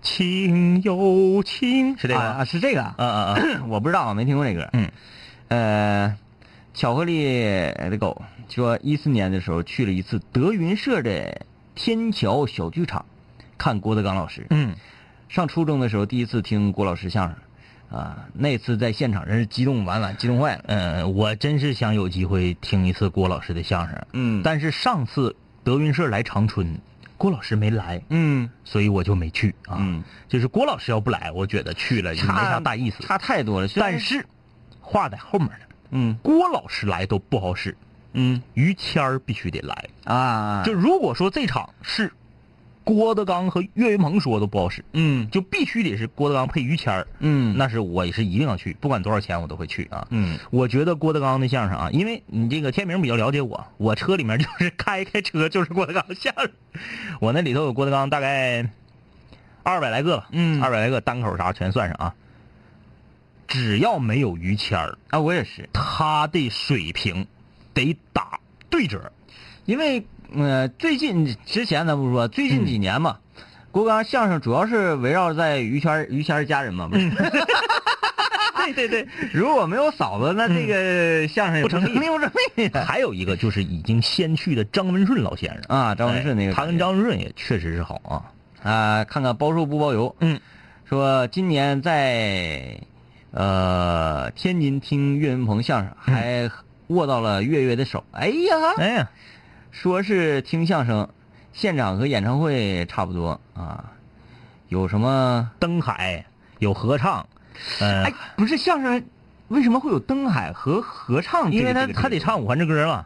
清又清，是这个？啊，是这个啊，啊啊啊！我不知道啊，没听过这歌。嗯，呃，巧克力的狗说，一四年的时候去了一次德云社的天桥小剧场，看郭德纲老师。嗯上初中的时候第一次听郭老师相声，啊，那次在现场真是激动完了，激动坏了。嗯，我真是想有机会听一次郭老师的相声。嗯但是上次德云社来长春，郭老师没来，嗯，所以我就没去啊。嗯，就是郭老师要不来，我觉得去了也没啥大意思。差太多了。但是话在后面呢，嗯郭老师来都不好使，嗯于谦儿必须得来。啊，就如果说这场是郭德纲和岳云鹏说都不好使，嗯就必须得是郭德纲配于谦儿，嗯那是我也是一定要去，不管多少钱我都会去啊。嗯我觉得郭德纲的相声啊，因为你这个天明比较了解我，我车里面就是开开车就是郭德纲相声，我那里头有郭德纲大概二百来个吧，嗯二百来个单口啥全算上啊。只要没有于谦儿，啊，我也是，他的水平得打对折。因为呃，最近之前咱不说，最近几年嘛，嗯郭刚相声主要是围绕在于谦儿于谦儿家人嘛，不是？对对对，如果没有嫂子，那这个相声也不成立立，不成立还有一个就是已经先去的张文顺老先生，啊。张文顺那个哎他跟张文顺也确实是好啊。啊，看看包售不包邮。嗯，说今年在呃天津听岳云鹏相声，还握到了岳岳的手。哎呀，哎呀，说是听相声，现场和演唱会差不多啊。有什么？灯海有合唱，呃，哎，不是相声，为什么会有灯海和合唱？因为他这个他得，唱《五环之歌》嘛。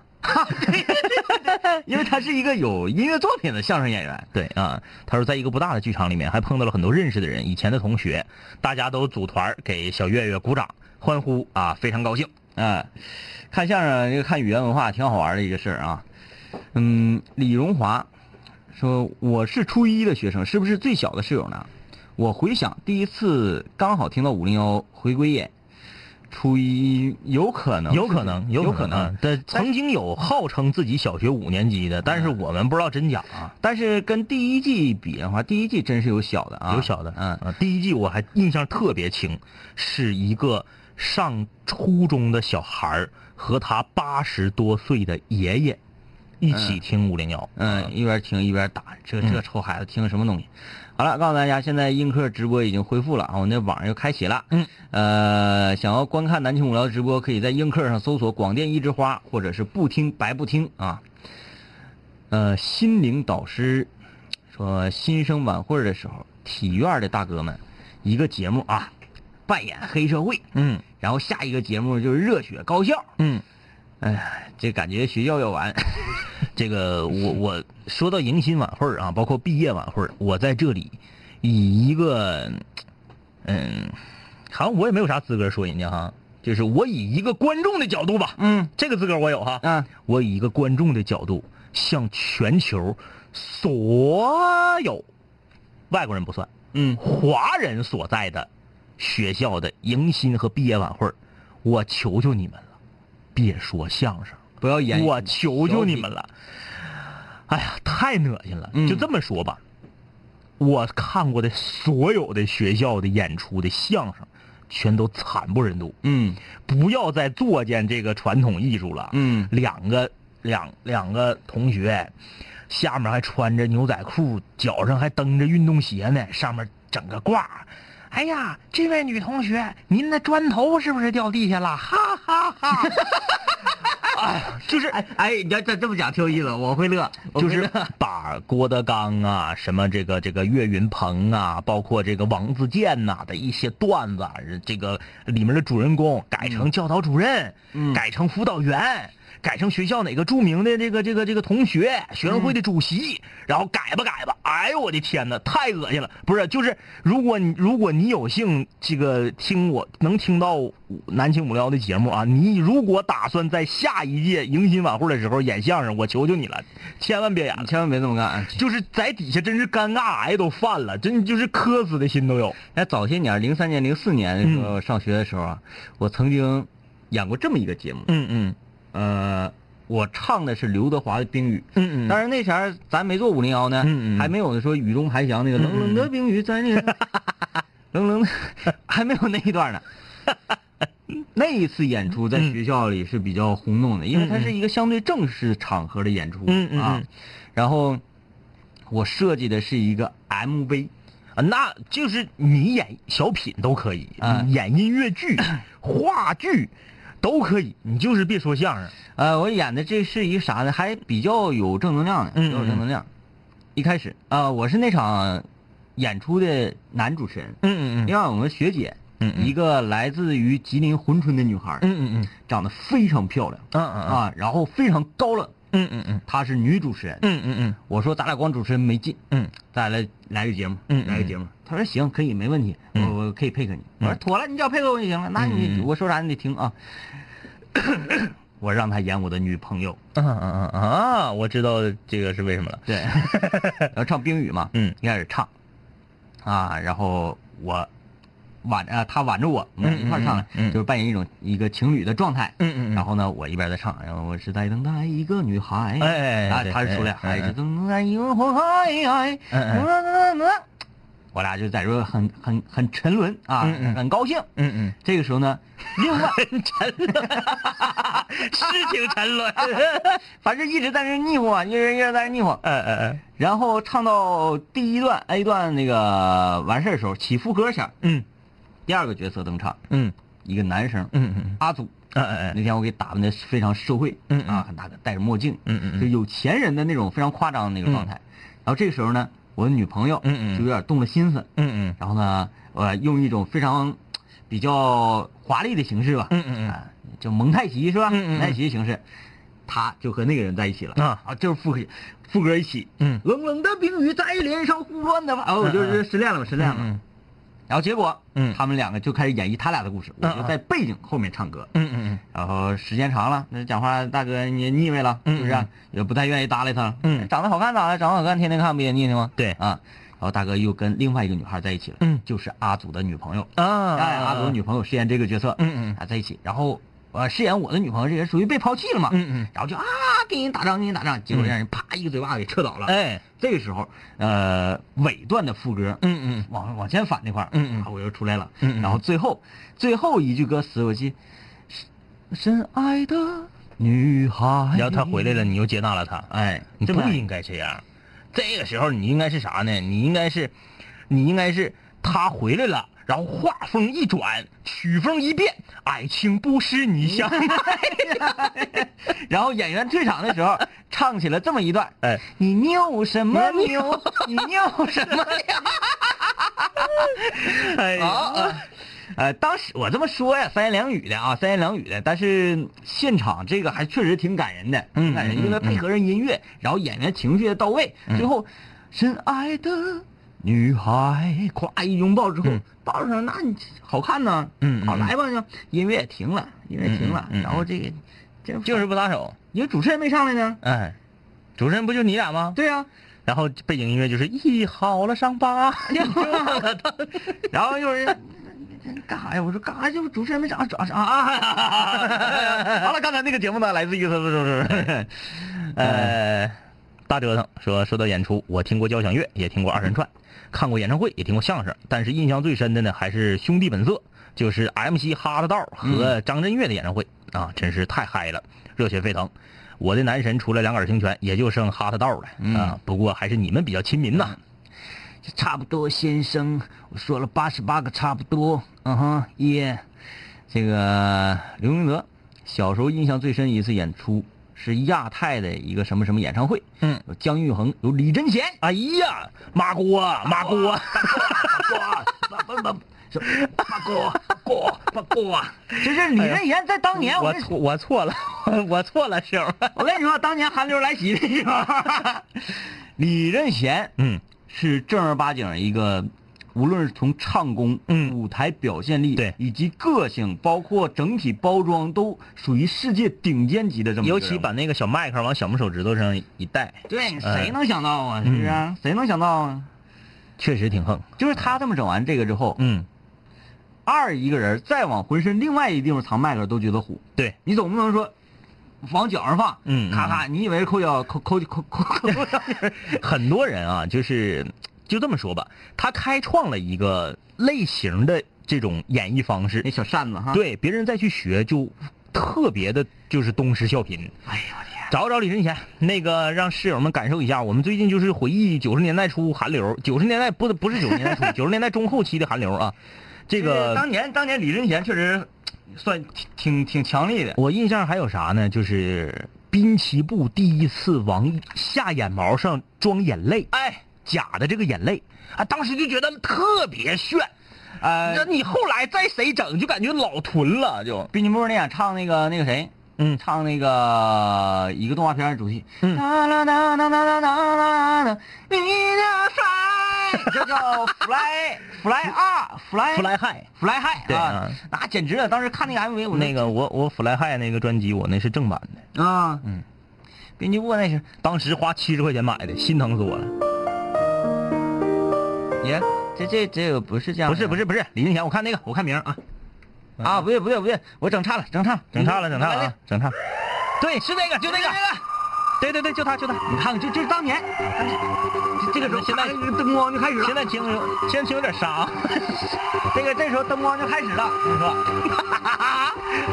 因为他是一个有音乐作品的相声演员。对啊，他说在一个不大的剧场里面，还碰到了很多认识的人，以前的同学，大家都组团给小岳岳鼓掌欢呼啊，非常高兴。啊，看相声这个看语言文化挺好玩的一个事儿啊。嗯，李荣华说我是初一的学生，是不是最小的室友呢？我回想第一次刚好听到五零幺回归演，初一有可能，有可能，有可能。但，曾经有号称自己小学五年级的，但是我们不知道真假啊。但是跟第一季比的话，第一季真是有小的啊，有小的，嗯啊，第一季我还印象特别清，是一个上初中的小孩儿和他八十多岁的爷爷一起听五零幺，嗯，一边听一边打，这这嗯臭孩子听什么东西？好了，告诉大家，现在映客直播已经恢复了啊，我那网又开启了。嗯，呃，想要观看南青五聊直播，可以在映客上搜索“广电一枝花”或者是“不听白不听”啊。呃，心灵导师说，新生晚会的时候，体院的大哥们一个节目啊，扮演黑社会，嗯然后下一个节目就是热血高校。嗯，哎呀，这感觉学校要完。这个我我说到迎新晚会儿啊，包括毕业晚会儿，我在这里以一个嗯，好像我也没有啥资格说人家哈，就是我以一个观众的角度吧，嗯。这个资格我有哈，嗯，我以一个观众的角度，向全球所有外国人不算，嗯。华人所在的学校的迎新和毕业晚会儿我求求你们了，别说相声。不要演。我求求你们了！哎呀，太恶心了！嗯就这么说吧，我看过的所有的学校的演出的相声，全都惨不忍睹。嗯不要再作践这个传统艺术了。嗯两个两两个同学，下面还穿着牛仔裤，脚上还蹬着运动鞋呢，上面整个挂。哎呀，这位女同学，您的砖头是不是掉地下了？哈哈哈！哎呀，就是哎哎，你要这这么讲挺有意思，我会乐。我就是把郭德纲啊，什么这个这个岳云鹏啊，包括这个王自健呐、的一些段子，这个里面的主人公改成教导主任，嗯改成辅导员，改成学校哪个著名的这个这个这个同学，学生会的主席，然后改吧改吧，哎呦我的天哪，太恶心了！不是，就是如果你如果你有幸这个听我能听到南青五聊的节目啊，你如果打算在下一届迎新晚会的时候演相声，我求求你了，千万别演了。千万别这么干。就是在底下真是尴尬癌都犯了，真就是磕死的心都有。哎早些年，零三年、零四年的时候上学的时候啊，我曾经演过这么一个节目。嗯嗯呃，我唱的是刘德华的《冰雨》。嗯嗯当然那前儿咱没做五零幺呢，嗯嗯还没有说雨中排翔那个冷冷的冰雨在那个 冷冷的，还没有那一段呢。那一次演出在学校里是比较轰动的，因为它是一个相对正式场合的演出啊嗯。然后我设计的是一个 MV，啊，那就是你演小品都可以，啊演音乐剧、话剧都可以，你就是别说相声。呃，我演的这是一个啥呢？还比较有正能量的，嗯比较有正能量。一开始啊、我是那场演出的男主持人，嗯嗯另外我们学姐，嗯嗯。一个来自于吉林珲春的女孩，嗯嗯嗯。长得非常漂亮、嗯嗯。啊，然后非常高冷，嗯嗯嗯，她是女主持人。嗯嗯嗯。我说咱俩光主持人没劲，嗯，咱俩来来个节目，嗯嗯来个节目。他说行，可以，没问题，我嗯。我可以配合你。我说妥了，你只要配合我就行了。那你我说啥你得听啊。我让他演我的女朋友，嗯嗯嗯嗯啊，我知道这个是为什么了。对，要唱冰雨嘛，嗯。一开始唱，啊，然后我挽着、啊、他挽着我，我们一块儿唱了，嗯嗯嗯就是扮演一种一个情侣的状态。嗯嗯嗯然后呢，我一边在唱，然后我是在等待一个女孩，哎哎哎啊，对他是出来，等待一个花海，嗯嗯嗯我俩就在这很很很沉沦啊，嗯嗯很高兴。嗯嗯，这个时候呢，另外 沉沦，是挺沉沦。反正一直在那腻乎啊，一直一直在那腻乎。哎哎哎，然后唱到第一段 A 段那个完事儿的时候，起副歌前，嗯第二个角色登场，嗯。一个男生，嗯嗯阿祖。哎哎那天我给打扮的非常社会，嗯嗯。啊，很大个，戴着墨镜，嗯嗯嗯。就有钱人的那种非常夸张的那个状态。然后这个时候呢，我的女朋友，嗯嗯就有点动了心思，嗯嗯。然后呢，我用一种非常比较华丽的形式吧，嗯嗯嗯。啊，就蒙太奇是吧？蒙太奇形式，他就和那个人在一起了。啊。啊，就是副歌副歌一起，嗯。冷冷的冰雨在脸上胡乱的，啊，我就是失恋了，嘛失恋了。嗯然后结果，嗯他们两个就开始演绎他俩的故事，我嗯就在背景后面唱歌。嗯嗯嗯然后时间长了，那讲话大哥你也腻味了，嗯是不是啊？也不太愿意搭理他了。嗯长得好看咋的？长得好看天天看不也腻的吗？对啊。然后大哥又跟另外一个女孩在一起了，嗯就是阿祖的女朋友。啊，哎，阿祖的女朋友饰演这个角色，嗯嗯啊，在一起。然后呃，饰演我的女朋友这个人属于被抛弃了嘛，嗯嗯。然后就啊给人打仗，给人打仗，结果让人啪一个嘴巴给撤倒了。哎，这个时候，呃，尾段的副歌，嗯嗯。往往前反那块儿，嗯嗯。啊我又出来了，嗯嗯然后最后最后一句歌词我记，深爱的女孩，然后他回来了，你又接纳了他，哎，你不应该这样。这个时候你应该是啥呢？你应该是，你应该是他回来了，然后画风一转，曲风一变，爱情不是你想买的。然后演员退场的时候唱起了这么一段，哎，你扭什么扭？你扭什么扭？哎呀，呃呃，当时我这么说呀，三言两语的啊，三言两语的，但是现场这个还确实挺感人的，嗯挺感人，嗯因为配合上音乐，然后演员情绪也到位，最后，深爱的女孩，咵一拥抱之后嗯，抱上，那你好看呢，嗯嗯好来吧，就音乐停了，音乐停了然后这个，这就是不搭手。因为主持人没上来呢，哎，主持人不就你俩吗？对呀，然后背景音乐就是医好了伤疤。然后有人。干啥呀？我说干啥？就是主持人没上，啊啊啊！好了，刚才那个节目呢，来自于是不是？是不是？呃，大折腾说说到演出，我听过交响乐，也听过二人转，看过演唱会，也听过相声，但是印象最深的呢，还是兄弟本色，就是 MC 哈的道和张震岳的演唱会、啊，真是太嗨了，热血沸腾。我的男神除了两杆清泉，也就剩哈特道了、啊。不过还是你们比较亲民呐。差不多，先生，我说了八十八个差不多。嗯哼，耶。这个刘明德小时候印象最深一次演出是亚太的一个什么什么演唱会，嗯，有姜育恒，有李贞贤，哎呀，马锅马锅，八不不不，八哥八哥八哥，就是李贞贤在当年我跟错我错了，我错了，师傅。我跟你说，当年韩流来袭的时候，李贞贤嗯。是正儿八经一个，无论是从唱功、嗯舞台表现力，对以及个性，包括整体包装，都属于世界顶尖级的这么。尤其把那个小麦克往小拇手指头上一戴，对，谁能想到啊？是不是啊？谁能想到啊？确实挺横。就是他这么整完这个之后，嗯，二一个人再往浑身另外一地方藏麦克都觉得虎。对，你总不能说往脚上放，嗯嗯咔咔，你以为是抠脚抠抠抠抠抠脚？很多人啊，就是就这么说吧，他开创了一个类型的这种演绎方式那，小扇子哈，，对别人再去学就特别的，就是东施效颦。哎呦我天，找找李贞贤，那个让室友们感受一下。我们最近就是回忆九十年代初韩流，九十年代不不是九十年代初，九十年代中后期的韩流啊。这个当年当年李贞贤确实算挺挺挺强力的。我印象还有啥呢？就是滨崎步第一次往下眼毛上装眼泪，哎，假的这个眼泪啊，当时就觉得特别炫。呃，你后来再谁整，就感觉老囤了，就滨崎步那演唱那个那个谁，嗯唱那个一个动画片的主题，嗯哒啦哒哒哒哒哒哒哒，你的 fly，这叫 fly fly 啊 fly Fly High fly high 啊对啊，那简直了！当时看那个 MV，我那个我我 Fly High 那个专辑，我那是正版的，啊，嗯，编辑部那是当时花七十块钱买的，心疼死我了。耶，这这这个不是这样，不是不是不是，李俊贤，我看那个，我看名啊，啊，不对不对不对，我整差了整差了整差了整差了啊，整差。对，是那个，就那个，对对对，就他就他。你看看，就就是当年，这这个时候现在灯光就开始了，现在听有，现在听有点沙。这个这时候灯光就开始了，你说，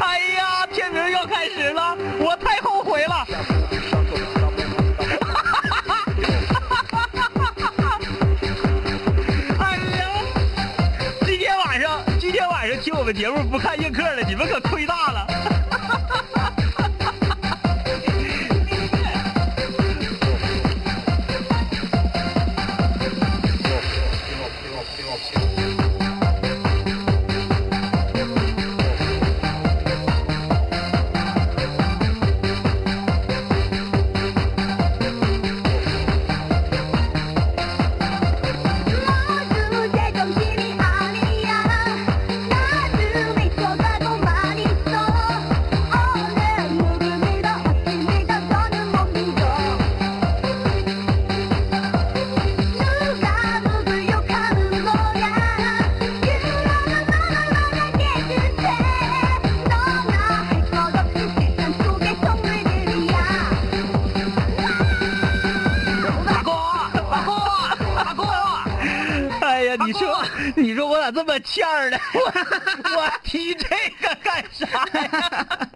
哎呀，片名要开始了，我太你们可我咋这么欠儿的？我我提这个干啥呀？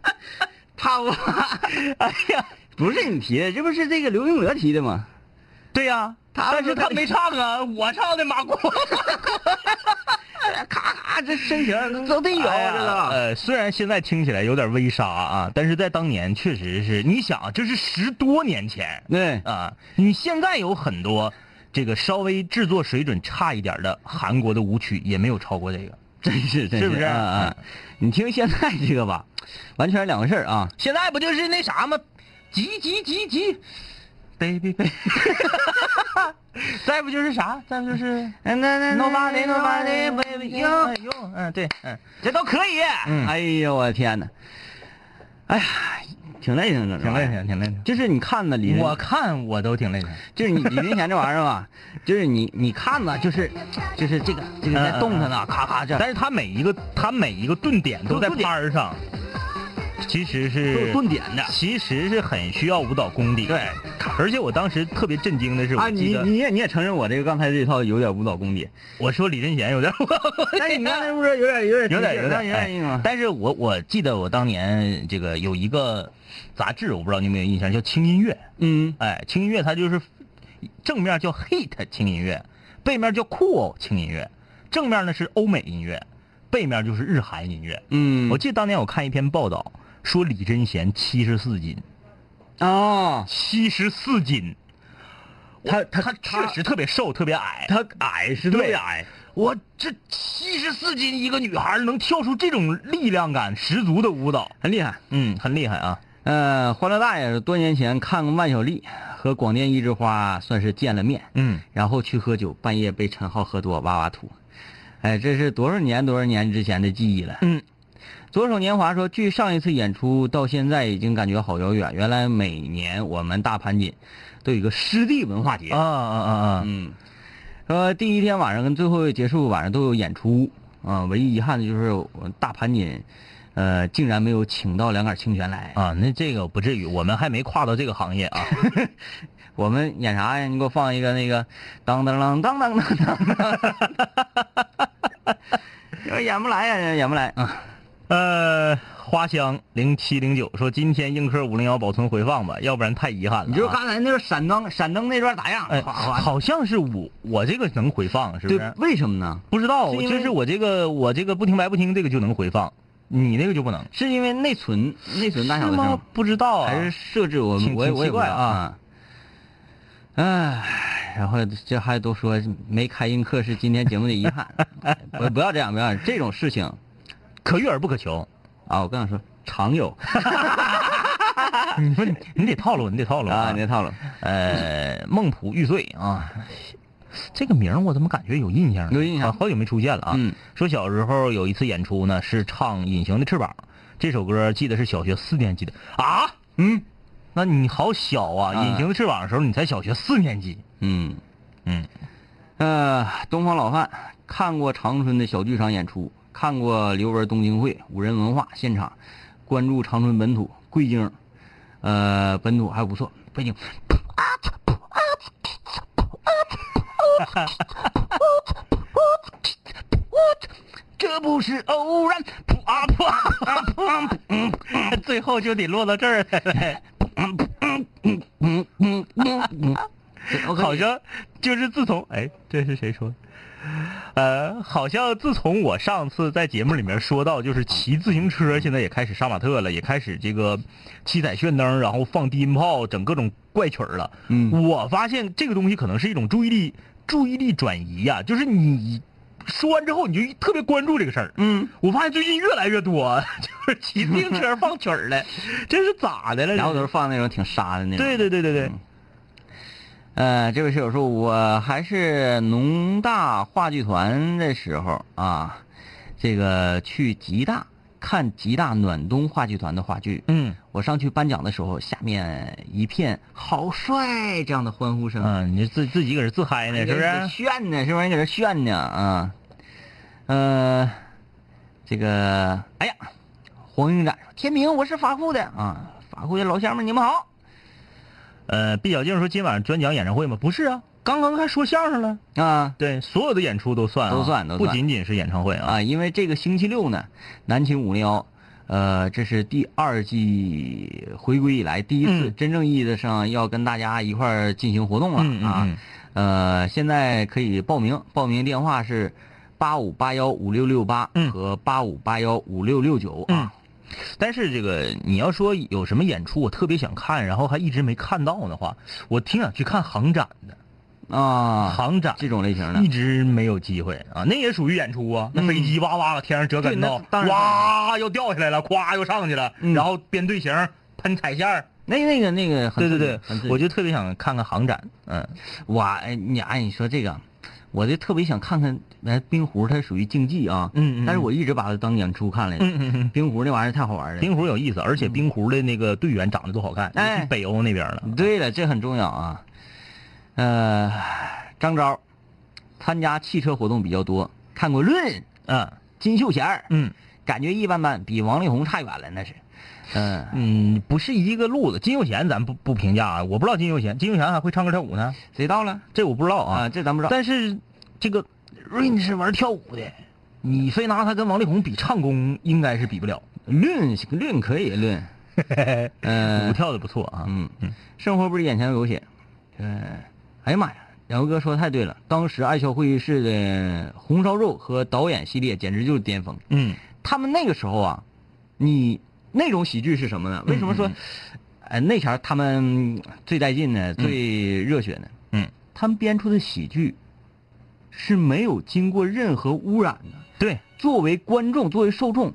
他我，哎呀，不是你提的，这不是这个刘云德提的吗？对呀、他但是他没唱啊，我唱的马褂。咔咔，这深情都得有哎这个。呃，虽然现在听起来有点微沙啊，但是在当年确实是，你想，这是十多年前对，啊，你现在有很多这个稍微制作水准差一点的韩国的舞曲，也没有超过这个。真是真是不是啊啊！你听现在这个吧，完全是两回事儿啊。现在不就是那啥吗？急急急急，baby baby，再不就是啥？再不就是那那 nobody nobody baby 用用，嗯对，嗯这都可以。嗯哎呦我天哪！哎呀，挺累挺的，挺累挺挺累的。就是你看呢，李我看我都挺累的。就是你李云贤这玩意儿吧，就是你你看呢，就是就是这个这个在动弹呢，咔咔这，但是他每一个他每一个顿点都在拍儿上，其实都是有顿点的其实是很需要舞蹈功底。对，而且我当时特别震惊的是，啊，我记得你你也你也承认我这个刚才这套有点舞蹈功底，我说李贞贤有点 但是你刚才不是有点有点有点有点有点硬吗？但是我我记得我当年这个有一个杂志，我不知道你有没有印象，叫《轻音乐》。嗯哎，轻音乐它就是正面叫 hit 轻音乐，背面叫 cool 轻音乐。正面呢是欧美音乐，背面就是日韩音乐。嗯，我记得当年我看一篇报道，说李贞贤七十四斤，啊，七十四斤。他他他确实特别瘦，特别矮。他矮是对特别矮，我这七十四斤一个女孩能跳出这种力量感十足的舞蹈，很厉害。嗯，很厉害啊。呃，欢乐大爷多年前看过万晓利和广电一枝花算是见了面，嗯，然后去喝酒，半夜被陈浩喝多哇哇吐。哎，这是多少年多少年之前的记忆了。嗯，左手年华说，距上一次演出到现在已经感觉好遥远。原来每年我们大盘锦都有一个湿地文化节。啊啊啊啊！嗯，说第一天晚上跟最后结束晚上都有演出啊，唯一遗憾的就是我们大盘锦，呃，竟然没有请到两杆清泉来。啊，那这个不至于，我们还没跨到这个行业啊。我们演啥呀？你给我放一个那个当当当当当当当，这演不来呀，演不来啊。呃，花香零七零九说今天映客五零幺保存回放吧，要不然太遗憾了、啊。你就刚才那个闪灯，闪灯那段咋样？哎，好像是我我这个能回放，是不是，？为什么呢？不知道，是就是我这个我这个不听白不听这个就能回放，你那个就不能。是因为内存内存大小的声，？不知道啊。还是设置我挺挺我也我也不知道奇怪啊啊。唉，然后这还都说没开映客是今天节目的遗憾，不不要这样，不要这样这种事情可遇而不可求。啊！我刚想说，常有 你说你你得套路，你得套路啊，你得套路呃，孟璞玉碎啊，这个名儿我怎么感觉有印象呢？有印象啊好久没出现了啊。嗯说小时候有一次演出呢，是唱《隐形的翅膀》这首歌，记得是小学四年级的啊。嗯那你好小啊！啊隐形的翅膀》的时候，你才小学四年级。嗯嗯，呃，东方老范看过长春的小剧场演出，看过刘文东京会五人文化现场，关注长春本土贵京，呃，本土还不错，北京。这不是偶然，啊啊啊嗯最后就得落到这儿来了。好像就是自从哎，这是谁说的？呃，好像自从我上次在节目里面说到，就是骑自行车现在也开始杀马特了，也开始这个七彩炫灯，然后放低音炮，整各种怪曲儿了。嗯我发现这个东西可能是一种注意力注意力转移呀、就是你说完之后你就特别关注这个事儿。嗯，我发现最近越来越多，就是骑自行车放曲儿了，这是咋的了？然后都是放那种挺沙的那种。对对对对对，呃，这位室友说，我还是农大话剧团的时候啊，这个去吉大看吉大暖冬话剧团的话剧。嗯我上去颁奖的时候，下面一片“好帅”这样的欢呼声。嗯，你自自己搁这自嗨呢，是不是？炫呢？是不是？你搁这炫呢？啊，呃，这个，哎呀，黄英展说：“天明，我是法库的啊，法库的老乡们，你们好。呃，毕小静说今晚上专讲演唱会吗？不是啊，刚刚还说相声了。啊对，所有的演出都算、啊，都算都算不仅仅是演唱会啊。啊，因为这个星期六呢，南秦五零幺，呃，这是第二季回归以来第一次嗯真正意义的上要跟大家一块儿进行活动了、啊嗯。呃，现在可以报名，报名电话是八五八幺五六六八嗯和八五八幺五六六九嗯啊。但是这个你要说有什么演出我特别想看，然后还一直没看到的话，我挺想去看航展的。啊，航展这种类型的一直没有机会啊，那也属于演出啊。那嗯飞机哇哇往天上折跟头哇又掉下来了，咵又上去了，嗯然后编队形喷彩线儿那那个那个对对对我就特别想看看航展。嗯，我哎你哎你说这个，我就特别想看看，哎，冰壶它属于竞技啊，嗯嗯但是我一直把它当演出看来的。嗯嗯嗯冰壶那玩意儿太好玩了。冰壶有意思，而且冰壶的那个队员长得都好看，北欧那边了。对了，这很重要啊。呃，张昭参加汽车活动比较多，看过论嗯金秀贤，嗯感觉一般般，比王力宏差远了，那是。嗯、嗯，不是一个路子。金秀贤咱不不评价啊，我不知道金秀贤，金秀贤还会唱歌跳舞呢，谁到了这我不知道啊。啊？这咱不知道。但是这个 Rain 是玩跳舞的，你非拿他跟王力宏比唱功，应该是比不了。论论可以论，呃 舞，跳的不错啊。嗯嗯，生活不是眼前有血。嗯，哎呀妈呀，两位哥说的太对了，当时爱笑会议室的红烧肉和导演系列简直就是巅峰。嗯他们那个时候啊，你那种喜剧是什么呢？为什么说，呃，那前儿他们最带劲呢，最热血呢？嗯，他们编出的喜剧是没有经过任何污染的。对，作为观众，作为受众，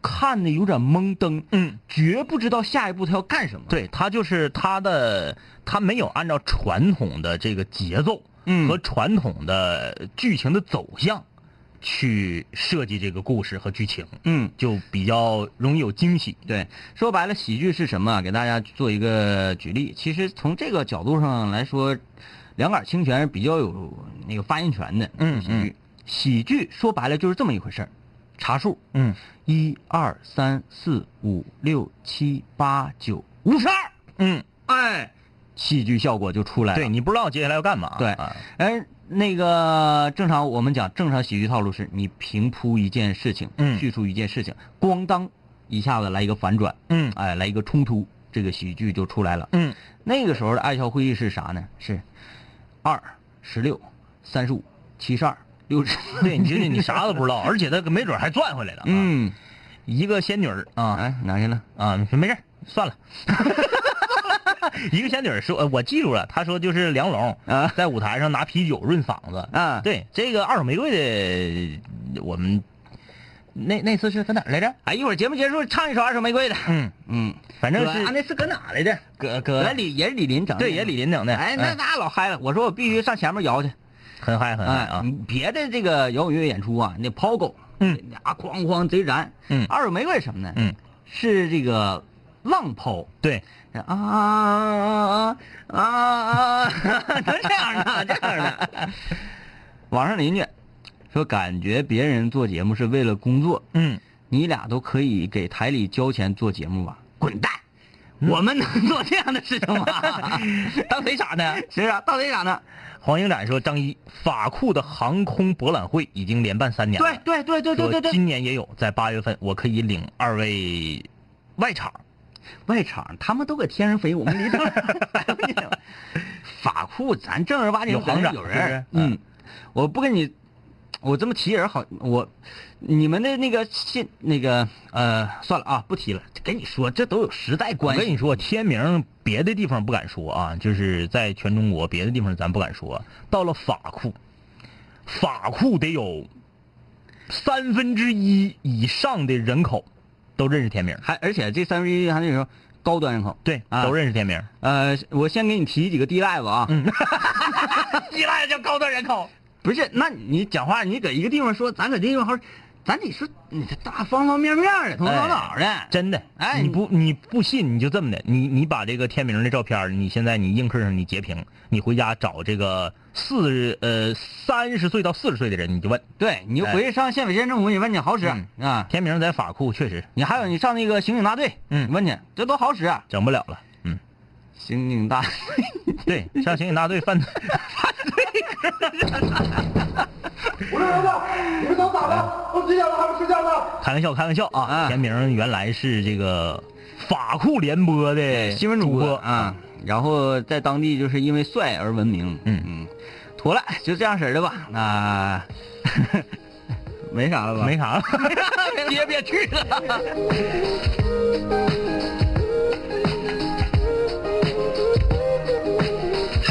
看的有点懵登，嗯，绝不知道下一步他要干什么。，对他就是他的，他没有按照传统的这个节奏嗯和传统的剧情的走向去设计这个故事和剧情，嗯，就比较容易有惊喜。对，说白了，喜剧是什么？给大家做一个举例。其实从这个角度上来说，两杆清泉是比较有那个发言权的。嗯喜剧，喜剧说白了就是这么一回事儿，查数，嗯一二三四五六七八九五十二，嗯，哎，喜剧效果就出来了。对你不知道接下来要干嘛。对啊而那个正常我们讲正常喜剧套路是你平铺一件事情，嗯叙述一件事情，咣当一下子来一个反转，嗯哎，来一个冲突，这个喜剧就出来了。嗯那个时候的爱笑会议是啥呢？是二十六、三十五、七十二、六十。对，你这你啥都不知道，而且他没准还赚回来了。啊，嗯，一个仙女儿啊哎，哪去了？啊，没事算了。一个仙女儿说，呃我记住了，她说就是梁龙啊在舞台上拿啤酒润嗓子。啊，，对，这个二手玫瑰的，我们那那次是搁哪儿来着？哎，一会儿节目结束唱一首《二手玫瑰》的。嗯嗯，反正是啊，那是搁哪来的？搁搁搁李也是李林整的。对，也李林整的。哎，那那老嗨了！我说我必须上前面摇去。很嗨很嗨哎啊！别的这个摇滚乐演出啊，那抛狗，嗯，啊哐哐贼燃。嗯二手玫瑰什么呢？嗯，是这个浪抛。对，啊啊啊啊！都这样的，这样的。网上邻居说，感觉别人做节目是为了工作，嗯，你俩都可以给台里交钱做节目吧？滚蛋！我们能做这样的事情吗？当谁傻呢？是啊，到底咋呢？黄英展说，张一法库的航空博览会已经连办三年了。对对对对对对说对。今年也有，在八月份，我可以领二位外场。外场他们都搁天上飞，我们离这儿。法库咱正儿八经有行长有人，嗯，我不跟你，我这么提人好，我你们的那个信那个呃，算了啊，不提了。跟你说，这都有时代我关系。我跟你说，天明别的地方不敢说啊，就是在全中国别的地方咱不敢说，到了法库，法库得有三分之一以上的人口都认识天明，还而且这三分之一还那什么高端人口，对，啊。都认识天明。呃，我先给你提几个地 live 啊，嗯。依赖叫高端人口。不是，那你讲话你搁一个地方说，咱搁这地方好，咱得说你这大方方面面的，头头脑脑的，真的，哎你不你不信，你就这么的，你你把这个天明的照片，你现在你映客上你截屏，你回家找这个四呃三十岁到四十岁的人，你就问对，你就回去上县委县政府，你问去好使嗯啊。天明在法库确实你还有你上那个刑警大队，嗯问去，这都好使。啊整不了了，嗯，刑警大队，对，上刑警大队犯罪。我说儿子，你们都咋了？都几点了还不睡觉呢？开玩笑开玩笑啊，啊天明原来是这个法库联播的新闻主主播啊，然后在当地就是因为帅而闻名。嗯嗯，妥了，就这样式儿的吧。那 没啥了吧？没啥了。别别去了。